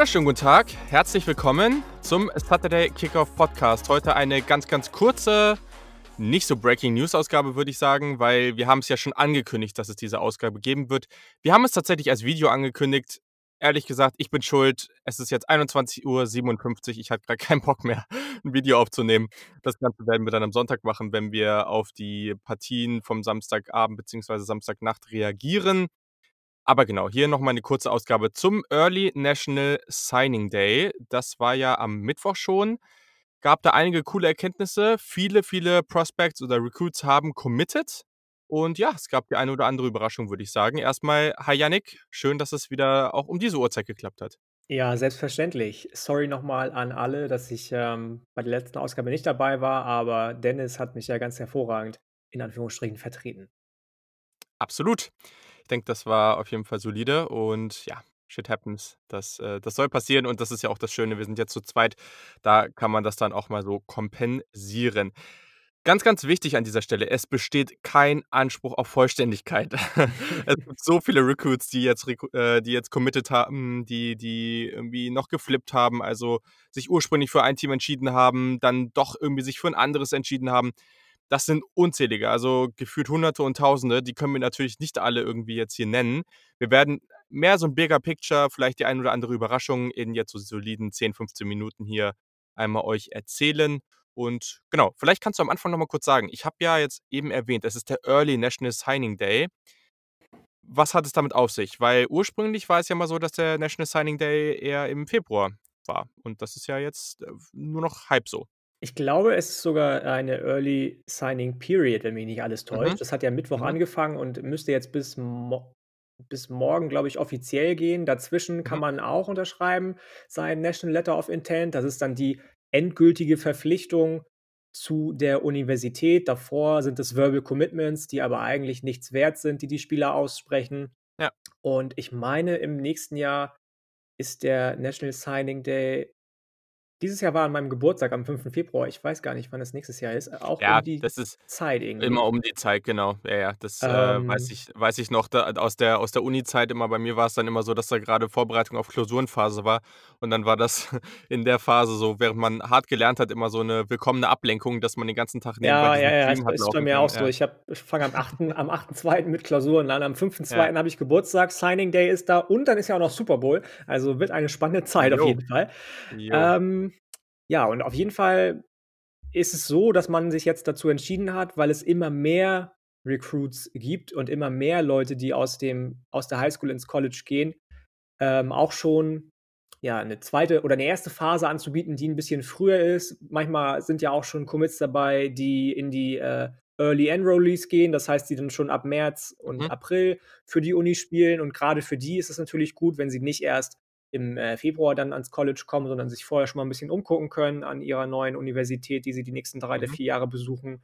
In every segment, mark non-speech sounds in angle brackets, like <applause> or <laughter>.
Wunderschönen guten Tag. Herzlich willkommen zum Saturday Kickoff Podcast. Heute eine ganz, ganz kurze, nicht so Breaking News Ausgabe, würde ich sagen, weil wir haben es ja schon angekündigt, dass es diese Ausgabe geben wird. Wir haben es tatsächlich als Video angekündigt. Ehrlich gesagt, ich bin schuld. Es ist jetzt 21.57 Uhr. Ich hatte gerade <laughs> keinen Bock mehr, ein Video aufzunehmen. Das Ganze werden wir dann am Sonntag machen, wenn wir auf die Partien vom Samstagabend bzw. Samstagnacht reagieren. Aber genau, hier nochmal eine kurze Ausgabe zum Early National Signing Day. Das war ja am Mittwoch schon. Gab da einige coole Erkenntnisse. Viele, viele Prospects oder Recruits haben committed. Und ja, es gab die eine oder andere Überraschung, würde ich sagen. Erstmal, hi Yannick, schön, dass es wieder auch um diese Uhrzeit geklappt hat. Ja, selbstverständlich. Sorry nochmal an alle, dass ich ähm, bei der letzten Ausgabe nicht dabei war, aber Dennis hat mich ja ganz hervorragend in Anführungsstrichen vertreten. Absolut denke, das war auf jeden Fall solide und ja, shit happens. Das, äh, das soll passieren und das ist ja auch das Schöne. Wir sind jetzt zu zweit. Da kann man das dann auch mal so kompensieren. Ganz, ganz wichtig an dieser Stelle, es besteht kein Anspruch auf Vollständigkeit. <laughs> es gibt so viele Recruits, die jetzt, äh, die jetzt committed haben, die, die irgendwie noch geflippt haben, also sich ursprünglich für ein Team entschieden haben, dann doch irgendwie sich für ein anderes entschieden haben das sind unzählige, also gefühlt Hunderte und Tausende. Die können wir natürlich nicht alle irgendwie jetzt hier nennen. Wir werden mehr so ein bigger Picture, vielleicht die ein oder andere Überraschung in jetzt so soliden 10, 15 Minuten hier einmal euch erzählen. Und genau, vielleicht kannst du am Anfang nochmal kurz sagen, ich habe ja jetzt eben erwähnt, es ist der Early National Signing Day. Was hat es damit auf sich? Weil ursprünglich war es ja mal so, dass der National Signing Day eher im Februar war. Und das ist ja jetzt äh, nur noch halb so. Ich glaube, es ist sogar eine Early Signing Period, wenn mich nicht alles Mhm. täuscht. Das hat ja Mittwoch Mhm. angefangen und müsste jetzt bis mo bis morgen, glaube ich, offiziell gehen. Dazwischen kann Mhm. man auch unterschreiben, sein National Letter of Intent. Das ist dann die endgültige Verpflichtung zu der Universität. Davor sind es Verbal Commitments, die aber eigentlich nichts wert sind, die die Spieler aussprechen. Ja. Und ich meine, im nächsten Jahr ist der National Signing Day dieses Jahr war an meinem Geburtstag am 5. Februar. Ich weiß gar nicht, wann das nächstes Jahr ist. Äh, auch Ja, um die das ist Zeit irgendwie. immer um die Zeit, genau. Ja, ja, das, äh, weiß ähm ich weiß ich noch da aus der aus der Uni-Zeit immer. Bei mir war es dann immer so, dass da gerade Vorbereitung auf Klausurenphase war und dann war das <laughs> in der Phase so, während man hart gelernt hat, immer so eine willkommene Ablenkung, dass man den ganzen Tag nebenbei Ja, ja, ja, Stream das ist bei mir können. auch so. Ich ich fange am 8. am 8.2. mit Klausuren an. Am 5.2. Ja. habe ich Geburtstag, Signing Day ist da und dann ist ja auch noch Super Bowl. Also wird eine spannende Zeit auf jeden Fall. Ähm ja, und auf jeden Fall ist es so, dass man sich jetzt dazu entschieden hat, weil es immer mehr Recruits gibt und immer mehr Leute, die aus dem aus der Highschool ins College gehen, ähm, auch schon ja eine zweite oder eine erste Phase anzubieten, die ein bisschen früher ist. Manchmal sind ja auch schon Commits dabei, die in die äh, Early Enrollees gehen, das heißt, die dann schon ab März und mhm. April für die Uni spielen und gerade für die ist es natürlich gut, wenn sie nicht erst im äh, Februar dann ans College kommen, sondern sich vorher schon mal ein bisschen umgucken können an ihrer neuen Universität, die sie die nächsten drei mhm. oder vier Jahre besuchen.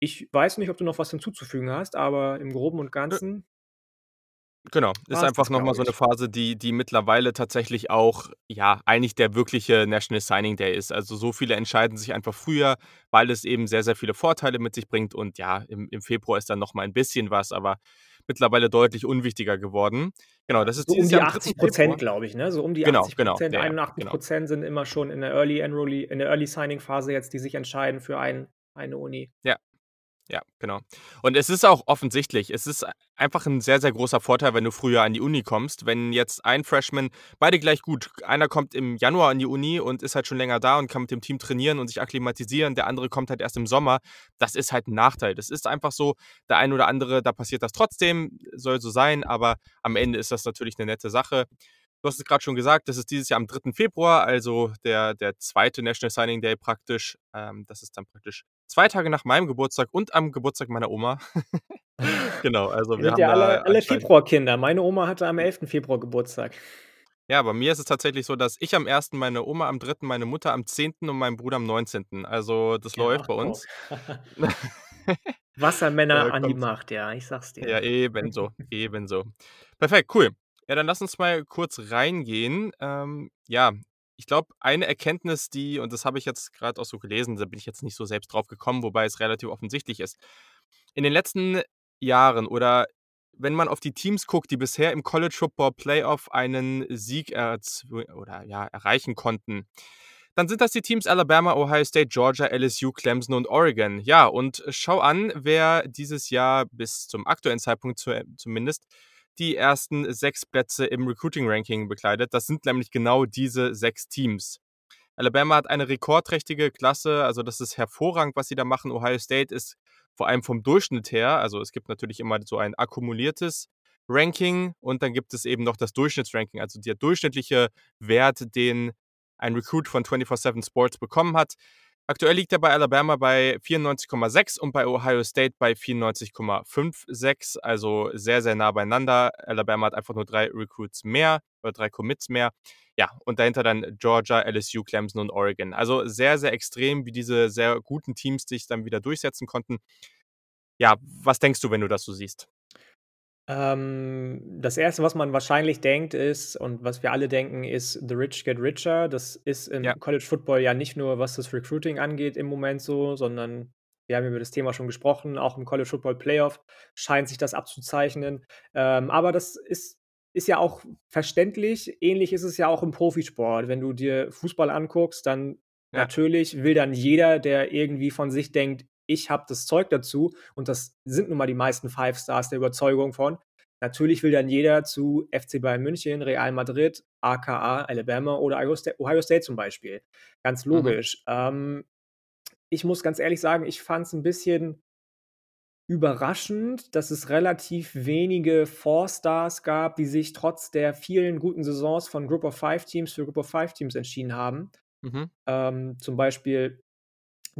Ich weiß nicht, ob du noch was hinzuzufügen hast, aber im Groben und Ganzen. Genau, ist einfach nochmal so eine Phase, die, die mittlerweile tatsächlich auch, ja, eigentlich der wirkliche National Signing Day ist. Also so viele entscheiden sich einfach früher, weil es eben sehr, sehr viele Vorteile mit sich bringt. Und ja, im, im Februar ist dann nochmal ein bisschen was, aber mittlerweile deutlich unwichtiger geworden. Genau, das ist so um die 80 Prozent, glaube ich, ne? So um die genau, 80 genau, Prozent, ja, 81 genau. Prozent genau. sind immer schon in der Early Enrollee, in der Early Signing Phase jetzt, die sich entscheiden für ein, eine Uni. Ja, ja, genau. Und es ist auch offensichtlich, es ist einfach ein sehr, sehr großer Vorteil, wenn du früher an die Uni kommst. Wenn jetzt ein Freshman, beide gleich gut, einer kommt im Januar an die Uni und ist halt schon länger da und kann mit dem Team trainieren und sich akklimatisieren, der andere kommt halt erst im Sommer, das ist halt ein Nachteil. Das ist einfach so, der ein oder andere, da passiert das trotzdem, soll so sein, aber am Ende ist das natürlich eine nette Sache. Du hast es gerade schon gesagt, das ist dieses Jahr am 3. Februar, also der, der zweite National Signing Day praktisch. Ähm, das ist dann praktisch zwei Tage nach meinem Geburtstag und am Geburtstag meiner Oma. <laughs> <laughs> genau, also wir, wir haben ja alle, alle Februarkinder. Meine Oma hatte am 11. Februar Geburtstag. Ja, bei mir ist es tatsächlich so, dass ich am 1., meine Oma am 3., meine Mutter am 10. und mein Bruder am 19. Also das ja, läuft bei uns. <laughs> Wassermänner an die Macht, ja, ich sag's dir. Ja, ebenso, ebenso. Perfekt, cool. Ja, dann lass uns mal kurz reingehen. Ähm, ja, ich glaube, eine Erkenntnis, die, und das habe ich jetzt gerade auch so gelesen, da bin ich jetzt nicht so selbst drauf gekommen, wobei es relativ offensichtlich ist. In den letzten Jahren oder wenn man auf die Teams guckt, die bisher im College Football Playoff einen Sieg oder, ja, erreichen konnten, dann sind das die Teams Alabama, Ohio State, Georgia, LSU, Clemson und Oregon. Ja, und schau an, wer dieses Jahr bis zum aktuellen Zeitpunkt zu, zumindest die ersten sechs Plätze im Recruiting-Ranking bekleidet. Das sind nämlich genau diese sechs Teams. Alabama hat eine rekordträchtige Klasse, also das ist hervorragend, was sie da machen. Ohio State ist vor allem vom Durchschnitt her, also es gibt natürlich immer so ein akkumuliertes Ranking und dann gibt es eben noch das Durchschnittsranking, also der durchschnittliche Wert, den ein Recruit von 24-7 Sports bekommen hat. Aktuell liegt er bei Alabama bei 94,6 und bei Ohio State bei 94,56, also sehr, sehr nah beieinander. Alabama hat einfach nur drei Recruits mehr oder drei Commits mehr. Ja, und dahinter dann Georgia, LSU, Clemson und Oregon. Also sehr, sehr extrem, wie diese sehr guten Teams sich dann wieder durchsetzen konnten. Ja, was denkst du, wenn du das so siehst? Ähm, das Erste, was man wahrscheinlich denkt, ist und was wir alle denken, ist „The rich get richer“. Das ist im Ja. College Football ja nicht nur, was das Recruiting angeht im Moment so, sondern wir haben über das Thema schon gesprochen, auch im College Football Playoff scheint sich das abzuzeichnen. Ähm, aber das ist ist ja auch verständlich. Ähnlich ist es ja auch im Profisport. Wenn du dir Fußball anguckst, dann Ja. natürlich will dann jeder, der irgendwie von sich denkt: „Ich habe das Zeug dazu“ und das sind nun mal die meisten Five Stars der Überzeugung von. Natürlich will dann jeder zu FC Bayern München, Real Madrid, aka Alabama oder Ohio Sta Ohio State zum Beispiel. Ganz Mhm. logisch. Ähm, ich muss ganz ehrlich sagen, ich fand's 'n bisschen überraschend, dass es relativ wenige Four-Stars gab, die sich trotz der vielen guten Saisons von Group of Five Teams für Group of Five Teams entschieden haben. Mhm. Ähm, zum Beispiel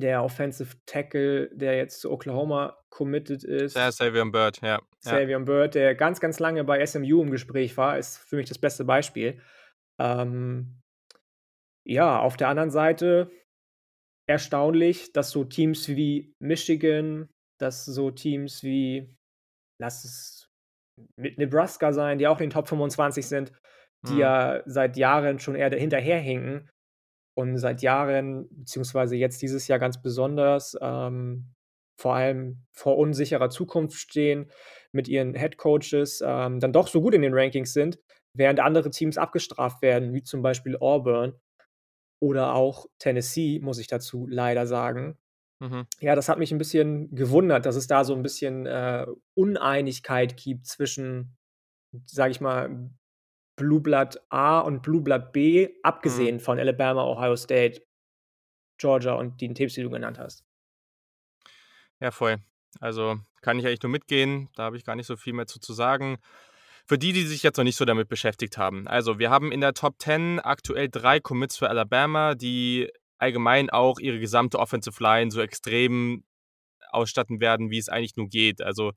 der Offensive Tackle, der jetzt zu Oklahoma committed ist. Der Savion Byrd, ja. Ja. Savion Byrd, der ganz, ganz lange bei SMU im Gespräch war, ist für mich das beste Beispiel. Ähm ja, auf der anderen Seite erstaunlich, dass so Teams wie Michigan, dass so Teams wie lass es mit Nebraska sein, die auch in den Top 25 sind, die Mhm. ja seit Jahren schon eher hinterherhinken und seit Jahren, beziehungsweise jetzt dieses Jahr ganz besonders, ähm, vor allem vor unsicherer Zukunft stehen mit ihren Headcoaches, ähm, dann doch so gut in den Rankings sind, während andere Teams abgestraft werden, wie zum Beispiel Auburn oder auch Tennessee, muss ich dazu leider sagen. Mhm. Ja, das hat mich 'n bisschen gewundert, dass es da so 'n bisschen, äh, Uneinigkeit gibt zwischen, sage ich mal, Blue Blood A und Blue Blood B, Mhm. abgesehen von Alabama, Ohio State, Georgia und den Teams, die du genannt hast. Ja, voll. Also, kann ich eigentlich nur mitgehen. Da habe ich gar nicht so viel mehr zu zu sagen. Für die, die sich jetzt noch nicht so damit beschäftigt haben. Also, wir haben in der Top 10 aktuell 3 Commits für Alabama, die allgemein auch ihre gesamte Offensive Line so extrem ausstatten werden, wie es eigentlich nur geht. Also,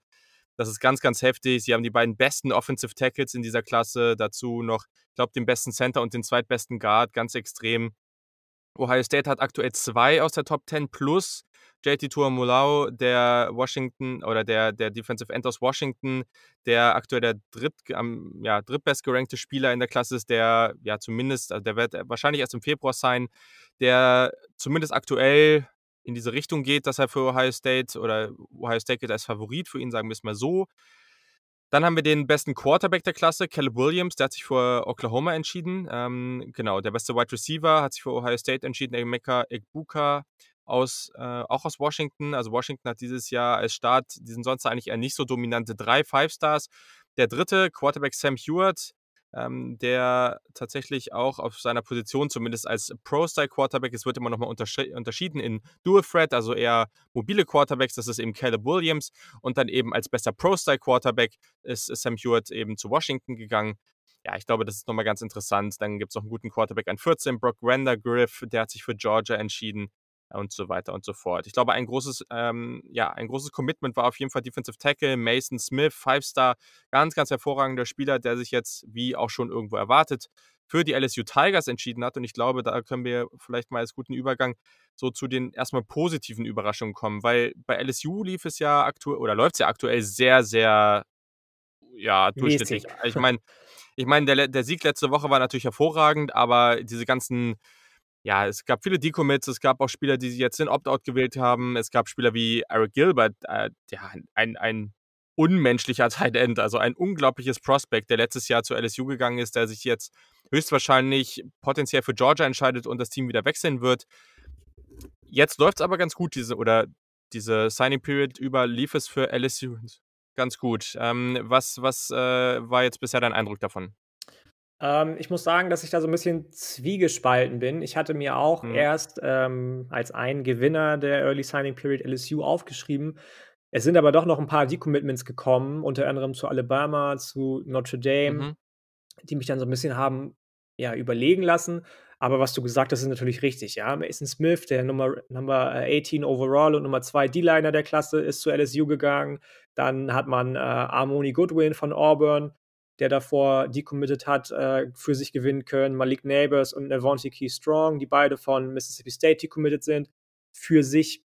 das ist ganz, ganz heftig. Sie haben die beiden besten Offensive Tackles in dieser Klasse, dazu noch, ich glaube, den besten Center und den zweitbesten Guard, ganz extrem. Ohio State hat aktuell 2 aus der Top 10 plus JT Tuimoloau, der Washington oder der der Defensive End aus Washington, der aktuell der dritt am ja, drittbestgerankte Spieler in der Klasse ist, der ja zumindest also, der wird wahrscheinlich erst im Februar sein, der zumindest aktuell in diese Richtung geht, dass er für Ohio State oder Ohio State gilt als Favorit für ihn, sagen wir es mal so. Dann haben wir den besten Quarterback der Klasse, Caleb Williams, der hat sich für Oklahoma entschieden. Ähm, genau, der beste Wide Receiver hat sich für Ohio State entschieden, Emeka Egbuka aus, äh, auch aus Washington. Also Washington hat dieses Jahr als Start, die sind sonst eigentlich eher nicht so dominante drei Five Stars. Der dritte, Quarterback Sam Hewitt, ähm, der tatsächlich auch auf seiner Position, zumindest als Pro-Style-Quarterback, es wird immer nochmal unterschi unterschieden in Dual Threat, also eher mobile Quarterbacks, das ist eben Caleb Williams. Und dann eben als bester Pro-Style-Quarterback ist Sam Hewitt eben zu Washington gegangen. Ja, ich glaube, das ist nochmal ganz interessant. Dann gibt es noch einen guten Quarterback an 14, Brock Rendergriff, der hat sich für Georgia entschieden und so weiter und so fort. Ich glaube, ein großes, ähm, ja, ein großes Commitment war auf jeden Fall Defensive Tackle, Mason Smith, Five-Star, ganz, ganz hervorragender Spieler, der sich jetzt, wie auch schon irgendwo erwartet, für die LSU Tigers entschieden hat. Und ich glaube, da können wir vielleicht mal als guten Übergang so zu den erstmal positiven Überraschungen kommen, weil bei LSU lief es ja aktuell oder läuft es ja aktuell sehr, sehr ja, durchschnittlich. Ich meine, ich meine, der, der Sieg letzte Woche war natürlich hervorragend, aber diese ganzen ja, es gab viele Decommits, es gab auch Spieler, die jetzt den Opt-out gewählt haben. Es gab Spieler wie Eric Gilbert, äh, ja, ein, ein unmenschlicher <laughs> Tight End, also ein unglaubliches Prospect, der letztes Jahr zu LSU gegangen ist, der sich jetzt höchstwahrscheinlich potenziell für Georgia entscheidet und das Team wieder wechseln wird. Jetzt läuft es aber ganz gut, diese, oder diese Signing Period über lief es für LSU ganz gut. Ähm, was was äh, war jetzt bisher dein Eindruck davon? Ähm, ich muss sagen, dass ich da so ein bisschen zwiegespalten bin. Ich hatte mir auch mhm. erst ähm, als einen Gewinner der Early Signing Period LSU aufgeschrieben. Es sind aber doch noch ein paar Decommitments gekommen, unter anderem zu Alabama, zu Notre Dame, mhm. die mich dann so ein bisschen haben ja, überlegen lassen. Aber was du gesagt hast, ist natürlich richtig. Ja, Mason Smith, der Nummer, Nummer 18 overall und Nummer 2 D-Liner der Klasse, ist zu LSU gegangen. Dann hat man äh, Armoni Goodwin von Auburn, der davor decommitted hat, äh, für sich gewinnen können. Malik Neighbors und Navonte Key Strong, die beide von Mississippi State decommitted sind, für sich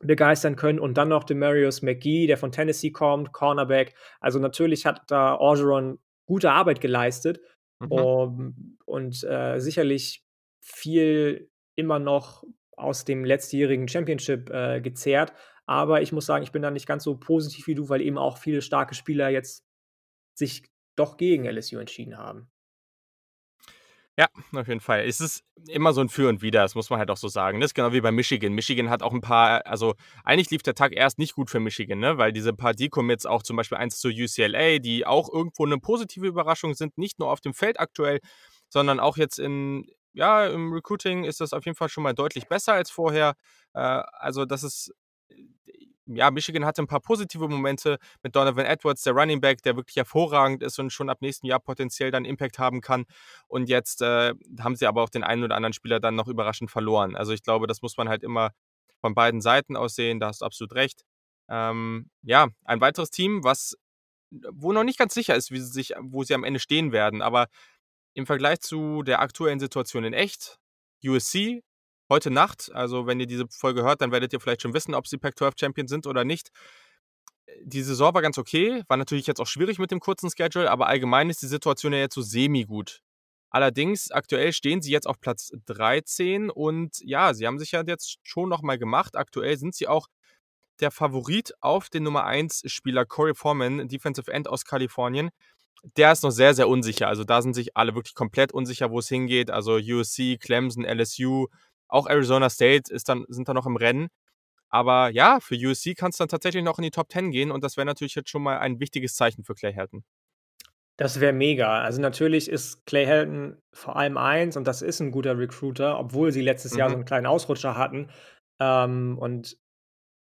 begeistern können. Und dann noch Demarius McGee, der von Tennessee kommt, Cornerback. Also natürlich hat da Orgeron gute Arbeit geleistet. Mhm. Um, und äh, sicherlich viel immer noch aus dem letztjährigen Championship äh, gezehrt. Aber ich muss sagen, ich bin da nicht ganz so positiv wie du, weil eben auch viele starke Spieler jetzt sich doch gegen LSU entschieden haben. Ja, auf jeden Fall. Es ist immer so ein Für und Wider, das muss man halt auch so sagen. Das ist genau wie bei Michigan. Michigan hat auch ein paar, also eigentlich lief der Tag erst nicht gut für Michigan, ne? weil diese paar Decommits, auch zum Beispiel eins zu UCLA, die auch irgendwo eine positive Überraschung sind, nicht nur auf dem Feld aktuell, sondern auch jetzt in, ja, im Recruiting ist das auf jeden Fall schon mal deutlich besser als vorher. Äh, also das ist ja, Michigan hatte ein paar positive Momente mit Donovan Edwards, der Running Back, der wirklich hervorragend ist und schon ab nächsten Jahr potenziell dann Impact haben kann. Und jetzt äh, haben sie aber auch den einen oder anderen Spieler dann noch überraschend verloren. Also ich glaube, das muss man halt immer von beiden Seiten aus sehen. Da hast du absolut recht. Ähm, ja, ein weiteres Team, was wo noch nicht ganz sicher ist, wie sie sich, wo sie am Ende stehen werden. Aber im Vergleich zu der aktuellen Situation in echt, USC heute Nacht, also wenn ihr diese Folge hört, dann werdet ihr vielleicht schon wissen, ob sie Pac-12 Champion sind oder nicht. Die Saison war ganz okay, war natürlich jetzt auch schwierig mit dem kurzen Schedule, aber allgemein ist die Situation ja jetzt so semi-gut. Allerdings, aktuell stehen sie jetzt auf Platz 13 und ja, sie haben sich ja jetzt schon nochmal gemacht. Aktuell sind sie auch der Favorit auf den Nummer 1 Spieler Corey Foreman, Defensive End aus Kalifornien. Der ist noch sehr, sehr unsicher. Also da sind sich alle wirklich komplett unsicher, wo es hingeht. Also USC, Clemson, LSU, auch Arizona State ist dann, sind da noch im Rennen. Aber ja, für USC kann es dann tatsächlich noch in die Top 10 gehen und das wäre natürlich jetzt schon mal ein wichtiges Zeichen für Clay Helton. Das wäre mega. Also natürlich ist Clay Helton vor allem eins und das ist ein guter Recruiter, obwohl sie letztes mhm. Jahr so mhm. einen kleinen Ausrutscher hatten. Ähm, und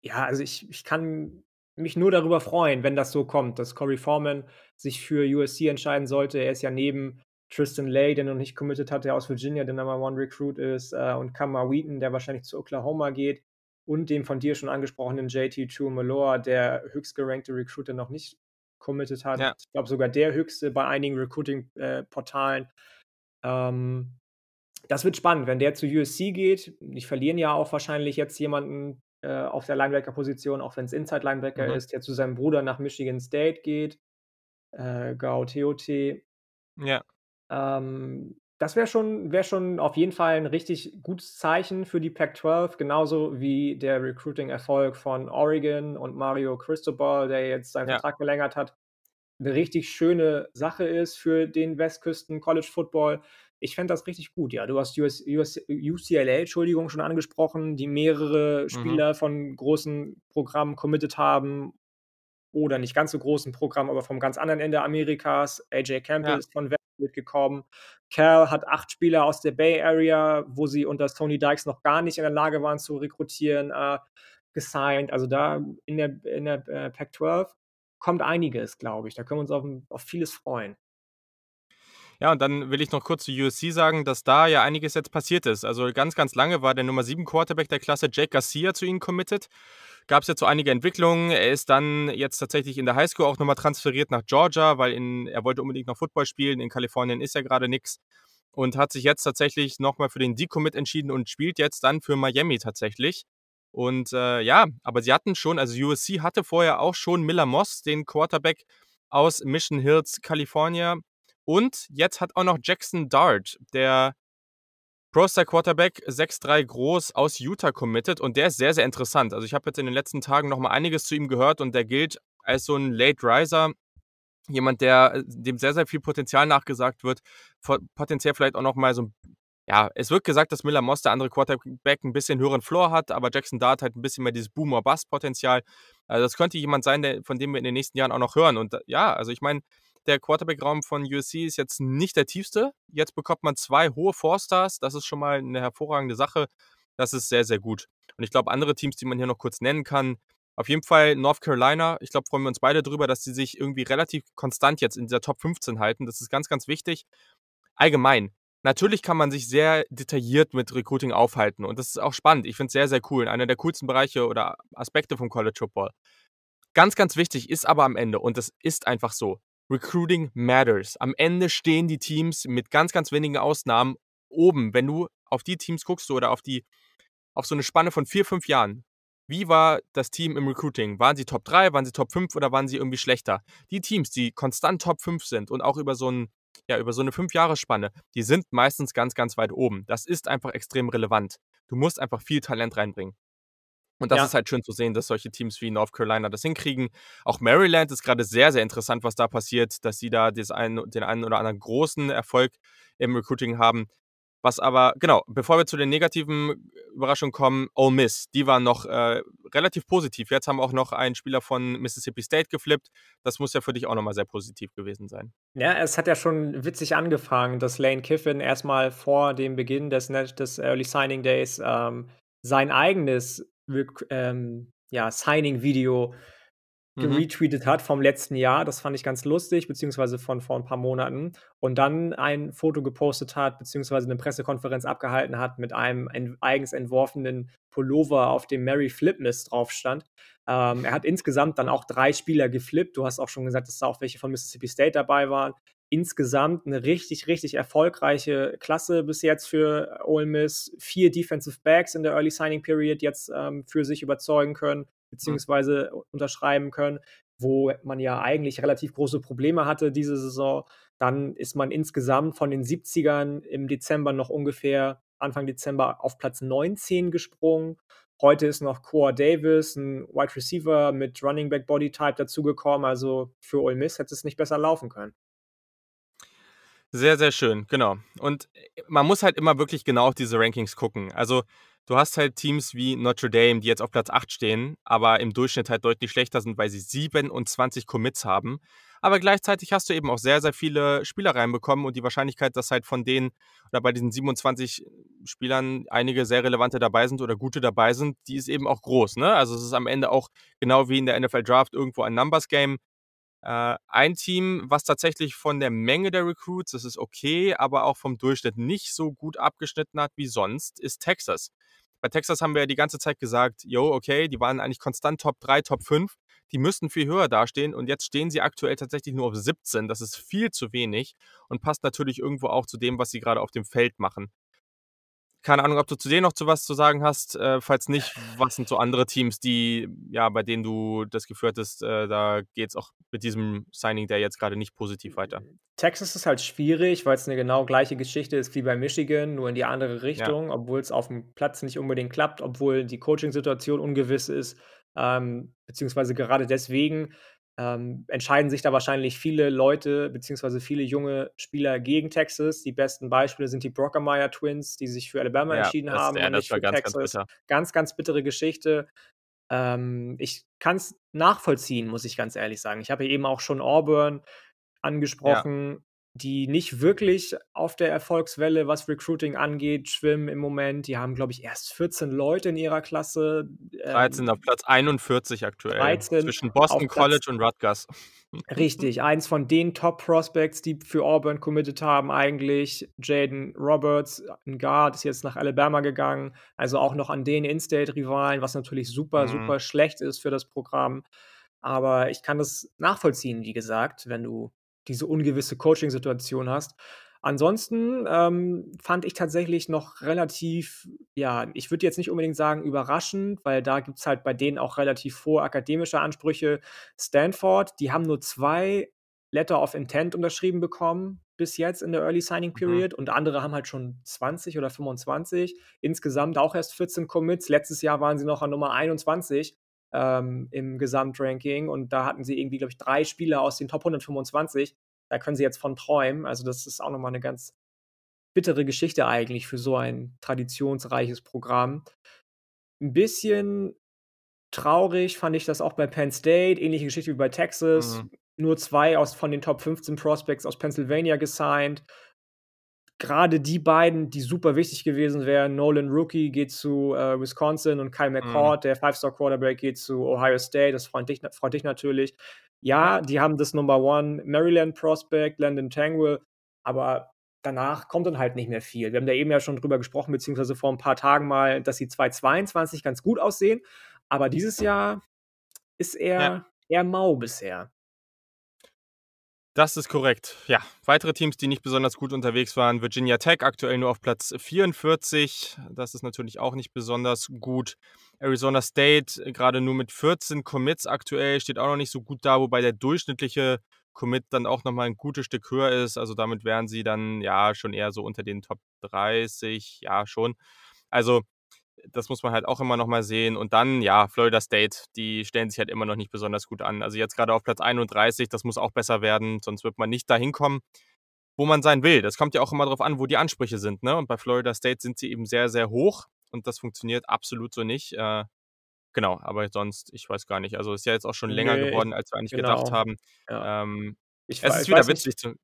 ja, also ich, ich kann mich nur darüber freuen, wenn das so kommt, dass Corey Foreman sich für USC entscheiden sollte. Er ist ja neben Tristan Lay, der noch nicht committed hat, der aus Virginia der Number One Recruit ist, äh, und Kamar Wheaton, der wahrscheinlich zu Oklahoma geht, und dem von dir schon angesprochenen JT True Malloa, der höchstgerankte Recruiter noch nicht committed hat. Ja. Ich glaube sogar der höchste bei einigen Recruiting-Portalen. Äh, ähm, das wird spannend, wenn der zu USC geht. Die verlieren ja auch wahrscheinlich jetzt jemanden äh, auf der Linebacker-Position, auch wenn es Inside-Linebacker mhm. ist, der zu seinem Bruder nach Michigan State geht. Äh, Gao Teote. Ja. Ähm, das wäre schon, wär schon auf jeden Fall ein richtig gutes Zeichen für die Pac-12, genauso wie der Recruiting-Erfolg von Oregon und Mario Cristobal, der jetzt seinen ja. Vertrag verlängert hat, eine richtig schöne Sache ist für den Westküsten College Football. Ich fände das richtig gut, ja. Du hast US, US, UCLA, Entschuldigung, schon angesprochen, die mehrere mhm. Spieler mhm. von großen Programmen committed haben oder nicht ganz so großen Programmen, aber vom ganz anderen Ende Amerikas. AJ Campbell ja. ist von mitgekommen. Cal hat acht Spieler aus der Bay Area, wo sie unter Tony Dykes noch gar nicht in der Lage waren zu rekrutieren, äh, gesigned. Also da in der, in der äh, Pac-12 kommt einiges, glaube ich. Da können wir uns auf, auf vieles freuen. Ja, und dann will ich noch kurz zu USC sagen, dass da ja einiges jetzt passiert ist. Also ganz, ganz lange war der Nummer 7 Quarterback der Klasse Jake Garcia zu ihnen committed gab es jetzt so einige Entwicklungen. Er ist dann jetzt tatsächlich in der Highschool auch nochmal transferiert nach Georgia, weil in, er wollte unbedingt noch Football spielen. In Kalifornien ist ja gerade nichts. Und hat sich jetzt tatsächlich nochmal für den Decommit entschieden und spielt jetzt dann für Miami tatsächlich. Und äh, ja, aber sie hatten schon, also USC hatte vorher auch schon Miller Moss, den Quarterback aus Mission Hills, Kalifornien. Und jetzt hat auch noch Jackson Dart, der Pro-Star Quarterback, 6'3 groß aus Utah committed und der ist sehr, sehr interessant. Also ich habe jetzt in den letzten Tagen nochmal einiges zu ihm gehört und der gilt ist so ein Late Riser, jemand, der äh, dem sehr, sehr viel Potenzial nachgesagt wird, potenziell vielleicht auch noch mal so ja, es wird gesagt, dass Miller Moss, der andere Quarterback, ein bisschen höheren Floor hat, aber Jackson Dart halt ein bisschen mehr dieses Boomer-Bust-Potenzial. Also das könnte jemand sein, der, von dem wir in den nächsten Jahren auch noch hören. Und ja, also ich meine, der Quarterback-Raum von USC ist jetzt nicht der tiefste. Jetzt bekommt man zwei hohe Four-Stars. Das ist schon mal eine hervorragende Sache. Das ist sehr, sehr gut. Und ich glaube, andere Teams, die man hier noch kurz nennen kann, auf jeden Fall North Carolina. Ich glaube, freuen wir uns beide darüber, dass sie sich irgendwie relativ konstant jetzt in dieser Top 15 halten. Das ist ganz, ganz wichtig. Allgemein. Natürlich kann man sich sehr detailliert mit Recruiting aufhalten und das ist auch spannend. Ich finde es sehr, sehr cool. Einer der coolsten Bereiche oder Aspekte vom College Football. Ganz, ganz wichtig ist aber am Ende, und das ist einfach so, Recruiting matters. Am Ende stehen die Teams mit ganz, ganz wenigen Ausnahmen oben. Wenn du auf die Teams guckst oder auf die, auf so eine Spanne von vier, fünf Jahren, wie war das Team im Recruiting? Waren sie Top 3, waren sie Top 5 oder waren sie irgendwie schlechter? Die Teams, die konstant Top 5 sind und auch über so, ein, ja, über so eine 5-Jahres-Spanne, die sind meistens ganz, ganz weit oben. Das ist einfach extrem relevant. Du musst einfach viel Talent reinbringen. Und das ja. ist halt schön zu sehen, dass solche Teams wie North Carolina das hinkriegen. Auch Maryland ist gerade sehr, sehr interessant, was da passiert, dass sie da einen, den einen oder anderen großen Erfolg im Recruiting haben. Was aber, genau, bevor wir zu den negativen Überraschungen kommen, Ole Miss, die waren noch äh, relativ positiv. Jetzt haben auch noch einen Spieler von Mississippi State geflippt. Das muss ja für dich auch nochmal sehr positiv gewesen sein. Ja, es hat ja schon witzig angefangen, dass Lane Kiffin erstmal vor dem Beginn des, des Early Signing Days ähm, sein eigenes ähm, ja, Signing-Video Mhm. geretweetet hat vom letzten Jahr. Das fand ich ganz lustig, beziehungsweise von vor ein paar Monaten. Und dann ein Foto gepostet hat, beziehungsweise eine Pressekonferenz abgehalten hat mit einem eigens entworfenen Pullover, auf dem Mary Flipness drauf stand. Ähm, er hat insgesamt dann auch drei Spieler geflippt. Du hast auch schon gesagt, dass da auch welche von Mississippi State dabei waren. Insgesamt eine richtig, richtig erfolgreiche Klasse bis jetzt für Ole Miss. Vier Defensive Backs in der Early Signing Period jetzt ähm, für sich überzeugen können beziehungsweise mhm. unterschreiben können, wo man ja eigentlich relativ große Probleme hatte diese Saison. Dann ist man insgesamt von den 70ern im Dezember noch ungefähr Anfang Dezember auf Platz 19 gesprungen. Heute ist noch Coa Davis, ein Wide Receiver mit Running Back Body Type dazugekommen. Also für Ole Miss hätte es nicht besser laufen können. Sehr, sehr schön, genau. Und äh, man muss halt immer wirklich genau auf diese Rankings gucken. Also du hast halt Teams wie Notre Dame, die jetzt auf Platz 8 stehen, aber im Durchschnitt halt deutlich schlechter sind, weil sie 27 Commits haben. Aber gleichzeitig hast du eben auch sehr, sehr viele Spieler reinbekommen und die Wahrscheinlichkeit, dass halt von denen oder bei diesen 27 Spielern einige sehr relevante dabei sind oder gute dabei sind, die ist eben auch groß. Ne? Also es ist am Ende auch genau wie in der NFL Draft irgendwo ein Numbers Game. Äh, ein Team, was tatsächlich von der Menge der Recruits, das ist okay, aber auch vom Durchschnitt nicht so gut abgeschnitten hat wie sonst, ist Texas. Bei Texas haben wir ja die ganze Zeit gesagt, yo, okay, die waren eigentlich konstant Top 3, Top 5. Die müssten viel höher dastehen und jetzt stehen sie aktuell tatsächlich nur auf 17. Das ist viel zu wenig und passt natürlich irgendwo auch zu dem, was sie gerade auf dem Feld machen. Keine Ahnung, ob du zu denen noch zu was zu sagen hast. Äh, falls nicht, was sind so andere Teams, die, ja, bei denen du das Gefühl hattest, äh, da geht es auch mit diesem Signing Day jetzt gerade nicht positiv weiter? Texas ist halt schwierig, weil es eine genau gleiche Geschichte ist wie bei Michigan, nur in die andere Richtung, ja. obwohl es auf dem Platz nicht unbedingt klappt, obwohl die Coaching-Situation ungewiss ist, ähm, beziehungsweise gerade deswegen ähm, entscheiden sich da wahrscheinlich viele Leute beziehungsweise viele junge Spieler gegen Texas. Die besten Beispiele sind die Brockermeyer Twins, die sich für Alabama ja, entschieden das, haben ja, nicht für ganz, Texas. Ganz, ganz, ganz bittere Geschichte. Ähm, ich kann es nachvollziehen, muss ich ganz ehrlich sagen. Ich habe eben auch schon Auburn angesprochen. Die nicht wirklich auf der Erfolgswelle, was Recruiting angeht, schwimmen im Moment. Die haben, glaube ich, erst 14 Leute in ihrer Klasse. 13 ähm, auf Platz 41 aktuell. 13 zwischen Boston College und Rutgers. <laughs> Richtig, eins von den Top-Prospects, die für Auburn committed haben, eigentlich. Jaden Roberts, ein Guard, ist jetzt nach Alabama gegangen. Also auch noch an den In-State-Rivalen, was natürlich super, mhm. super schlecht ist für das Programm. Aber ich kann das nachvollziehen, wie gesagt, wenn du diese ungewisse Coaching-Situation hast. Ansonsten ähm, fand ich tatsächlich noch relativ, ja, ich würde jetzt nicht unbedingt sagen überraschend, weil da gibt es halt bei denen auch relativ hohe akademische Ansprüche. Stanford, die haben nur zwei Letter of Intent unterschrieben bekommen bis jetzt in der Early Signing mhm. Period mhm. und andere haben halt schon 20 oder 25. Insgesamt auch erst 14 Commits. Letztes Jahr waren sie noch an Nummer 21. ähm, im Gesamtranking und da hatten sie irgendwie, glaube ich, drei Spieler aus den Top 125. Da können sie jetzt von träumen. Also das ist auch nochmal eine ganz bittere Geschichte eigentlich für so ein traditionsreiches Programm. Ein bisschen traurig fand ich das auch bei Penn State, ähnliche Geschichte wie bei Texas. Mhm. Nur zwei aus, von den Top 15 Prospects aus Pennsylvania gesigned gerade die beiden, die super wichtig gewesen wären, Nolan Rookie geht zu äh, Wisconsin und Kyle McCord, mhm. der Five-Star-Quarterback, geht zu Ohio State. Das freut dich, freut dich natürlich. Ja, die haben das Number One Maryland Prospect, Landon Tangwell, aber danach kommt dann halt nicht mehr viel. Wir haben da eben ja schon drüber gesprochen, beziehungsweise vor ein paar Tagen mal, dass sie 2022 ganz gut aussehen, aber dieses Jahr ist er ja. eher mau bisher. Das ist korrekt. Ja, weitere Teams, die nicht besonders gut unterwegs waren. Virginia Tech aktuell nur auf Platz 44. Das ist natürlich auch nicht besonders gut. Arizona State äh, gerade nur mit 14 Commits aktuell, steht auch noch nicht so gut da, wobei der durchschnittliche Commit dann auch nochmal ein gutes Stück höher ist. Also damit wären sie dann ja schon eher so unter den Top 30, ja schon. Also das muss man halt auch immer noch mal sehen. Und dann, ja, Florida State, die stellen sich halt immer noch nicht besonders gut an. Also jetzt gerade auf Platz 31, das muss auch besser werden, sonst wird man nicht dahin kommen, wo man sein will. Das kommt ja auch immer darauf an, wo die Ansprüche sind. Ne? Und bei Florida State sind sie eben sehr, sehr hoch und das funktioniert absolut so nicht. Äh, genau, aber sonst, ich weiß gar nicht. Also ist ja jetzt auch schon länger nee, geworden, als wir eigentlich genau. gedacht haben. Ja. Ähm, ich, es ist wieder witzig. Zu,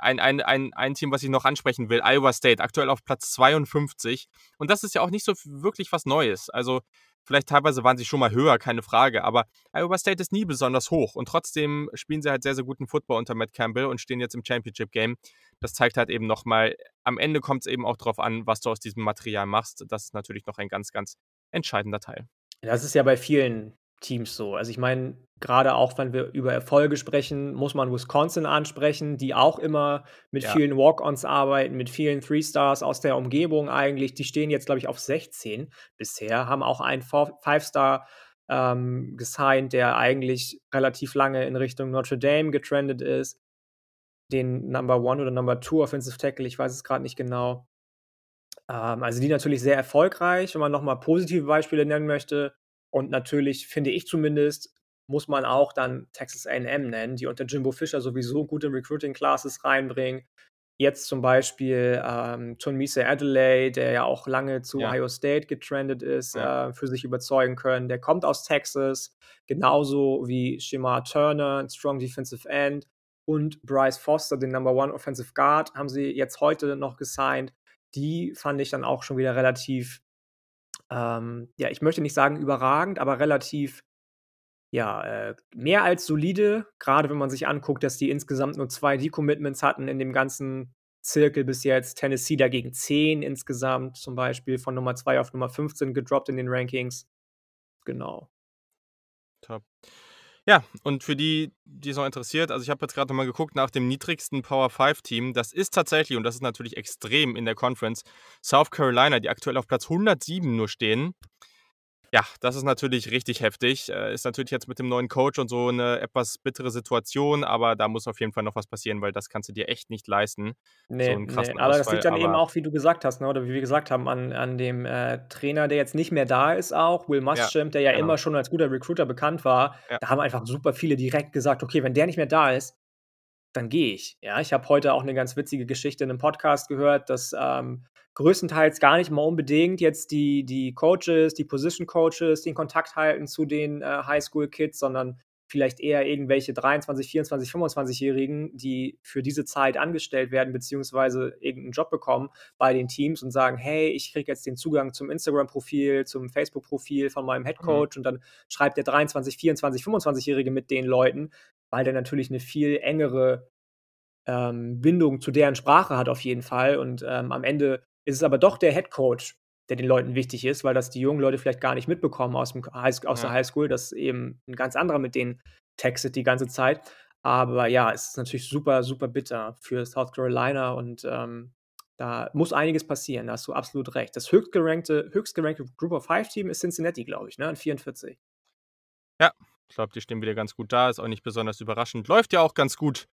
ein, ein, ein, ein Team, was ich noch ansprechen will, Iowa State, aktuell auf Platz 52. Und das ist ja auch nicht so wirklich was Neues. Also vielleicht teilweise waren sie schon mal höher, keine Frage, aber Iowa State ist nie besonders hoch und trotzdem spielen sie halt sehr, sehr guten Football unter Matt Campbell und stehen jetzt im Championship Game. Das zeigt halt eben nochmal, am Ende kommt es eben auch darauf an, was du aus diesem Material machst. Das ist natürlich noch ein ganz, ganz entscheidender Teil. Das ist ja bei vielen Teams so. Also ich meine, gerade auch wenn wir über Erfolge sprechen, muss man Wisconsin ansprechen, die auch immer mit ja. vielen Walk-ons arbeiten, mit vielen Three-Stars aus der Umgebung eigentlich. Die stehen jetzt, glaube ich, auf 16 bisher, haben auch einen Five-Star ähm, gesigned, der eigentlich relativ lange in Richtung Notre Dame getrendet ist. Den Number One oder Number Two Offensive Tackle, ich weiß es gerade nicht genau. Ähm, also die natürlich sehr erfolgreich, wenn man nochmal positive Beispiele nennen möchte. Und natürlich, finde ich zumindest, muss man auch dann Texas AM nennen, die unter Jimbo Fischer sowieso gute Recruiting-Classes reinbringen. Jetzt zum Beispiel ähm, Tonmise Adelaide, der ja auch lange zu ja. Ohio State getrendet ist, ja. äh, für sich überzeugen können. Der kommt aus Texas, genauso wie Shema Turner, ein Strong Defensive End, und Bryce Foster, den Number One Offensive Guard, haben sie jetzt heute noch gesigned. Die fand ich dann auch schon wieder relativ ähm, ja, ich möchte nicht sagen überragend, aber relativ, ja, äh, mehr als solide. Gerade wenn man sich anguckt, dass die insgesamt nur zwei Decommitments hatten in dem ganzen Zirkel bis jetzt. Tennessee dagegen 10 insgesamt, zum Beispiel von Nummer 2 auf Nummer 15 gedroppt in den Rankings. Genau. Top. Ja, und für die, die es noch interessiert, also ich habe jetzt gerade mal geguckt nach dem niedrigsten Power 5 Team. Das ist tatsächlich, und das ist natürlich extrem in der Conference, South Carolina, die aktuell auf Platz 107 nur stehen. Ja, das ist natürlich richtig heftig. Äh, ist natürlich jetzt mit dem neuen Coach und so eine etwas bittere Situation, aber da muss auf jeden Fall noch was passieren, weil das kannst du dir echt nicht leisten. Nee, so nee. aber das liegt dann eben auch, wie du gesagt hast, ne, oder wie wir gesagt haben, an, an dem äh, Trainer, der jetzt nicht mehr da ist auch, Will Muschamp, ja, der ja genau. immer schon als guter Recruiter bekannt war. Ja. Da haben einfach super viele direkt gesagt, okay, wenn der nicht mehr da ist, dann gehe ich. Ja, ich habe heute auch eine ganz witzige Geschichte in einem Podcast gehört, dass ähm, größtenteils gar nicht mal unbedingt jetzt die, die Coaches, die Position Coaches den Kontakt halten zu den äh, Highschool-Kids, sondern vielleicht eher irgendwelche 23, 24, 25-Jährigen, die für diese Zeit angestellt werden, beziehungsweise irgendeinen Job bekommen bei den Teams und sagen, hey, ich kriege jetzt den Zugang zum Instagram-Profil, zum Facebook-Profil von meinem Headcoach mhm. und dann schreibt der 23, 24, 25-Jährige mit den Leuten, weil der natürlich eine viel engere ähm, Bindung zu deren Sprache hat auf jeden Fall und ähm, am Ende ist es aber doch der Head Coach, der den Leuten wichtig ist, weil das die jungen Leute vielleicht gar nicht mitbekommen aus, dem High, aus ja. der Highschool, dass eben ein ganz anderer mit denen textet die ganze Zeit. Aber ja, es ist natürlich super, super bitter für South Carolina und ähm, da muss einiges passieren, da hast du absolut recht. Das höchstgerankte, höchstgerankte Group of Five Team ist Cincinnati, glaube ich, ne, an 44. Ja, ich glaube, die stehen wieder ganz gut da, ist auch nicht besonders überraschend. Läuft ja auch ganz gut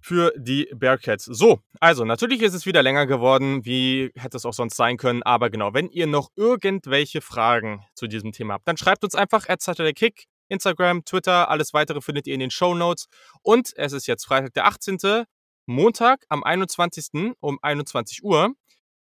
für die Bearcats. So, also natürlich ist es wieder länger geworden, wie hätte es auch sonst sein können. Aber genau, wenn ihr noch irgendwelche Fragen zu diesem Thema habt, dann schreibt uns einfach Kick, Instagram, Twitter, alles weitere findet ihr in den Show Notes. Und es ist jetzt Freitag, der 18. Montag am 21. um 21 Uhr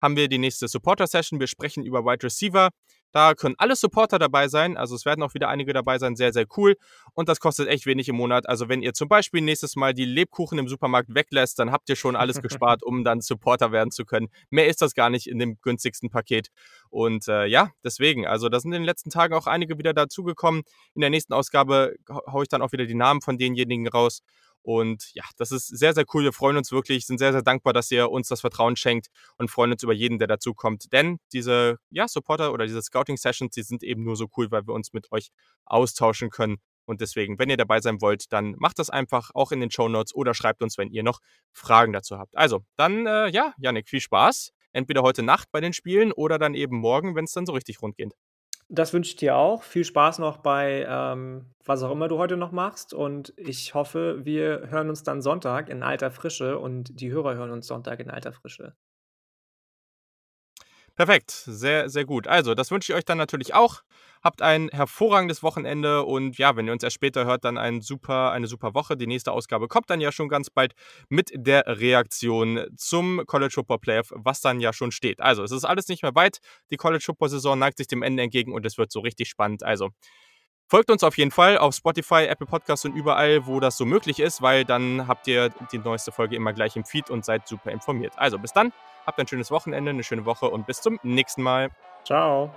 haben wir die nächste Supporter-Session. Wir sprechen über Wide Receiver. Da können alle Supporter dabei sein. Also es werden auch wieder einige dabei sein. Sehr, sehr cool. Und das kostet echt wenig im Monat. Also wenn ihr zum Beispiel nächstes Mal die Lebkuchen im Supermarkt weglässt, dann habt ihr schon alles <laughs> gespart, um dann Supporter werden zu können. Mehr ist das gar nicht in dem günstigsten Paket. Und äh, ja, deswegen. Also da sind in den letzten Tagen auch einige wieder dazugekommen. In der nächsten Ausgabe haue ich dann auch wieder die Namen von denjenigen raus. Und ja, das ist sehr, sehr cool. Wir freuen uns wirklich, sind sehr, sehr dankbar, dass ihr uns das Vertrauen schenkt und freuen uns über jeden, der dazukommt. Denn diese ja, Supporter oder diese Scouting-Sessions, die sind eben nur so cool, weil wir uns mit euch austauschen können. Und deswegen, wenn ihr dabei sein wollt, dann macht das einfach auch in den Show Notes oder schreibt uns, wenn ihr noch Fragen dazu habt. Also, dann, äh, ja, Janik, viel Spaß. Entweder heute Nacht bei den Spielen oder dann eben morgen, wenn es dann so richtig rund geht. Das wünsche ich dir auch. Viel Spaß noch bei ähm, was auch immer du heute noch machst. Und ich hoffe, wir hören uns dann Sonntag in alter Frische und die Hörer hören uns Sonntag in alter Frische. Perfekt, sehr, sehr gut. Also, das wünsche ich euch dann natürlich auch. Habt ein hervorragendes Wochenende und ja, wenn ihr uns erst später hört, dann ein super, eine super Woche. Die nächste Ausgabe kommt dann ja schon ganz bald mit der Reaktion zum College Football Playoff, was dann ja schon steht. Also, es ist alles nicht mehr weit. Die College Football Saison neigt sich dem Ende entgegen und es wird so richtig spannend. Also, Folgt uns auf jeden Fall auf Spotify, Apple Podcasts und überall, wo das so möglich ist, weil dann habt ihr die neueste Folge immer gleich im Feed und seid super informiert. Also bis dann, habt ein schönes Wochenende, eine schöne Woche und bis zum nächsten Mal. Ciao.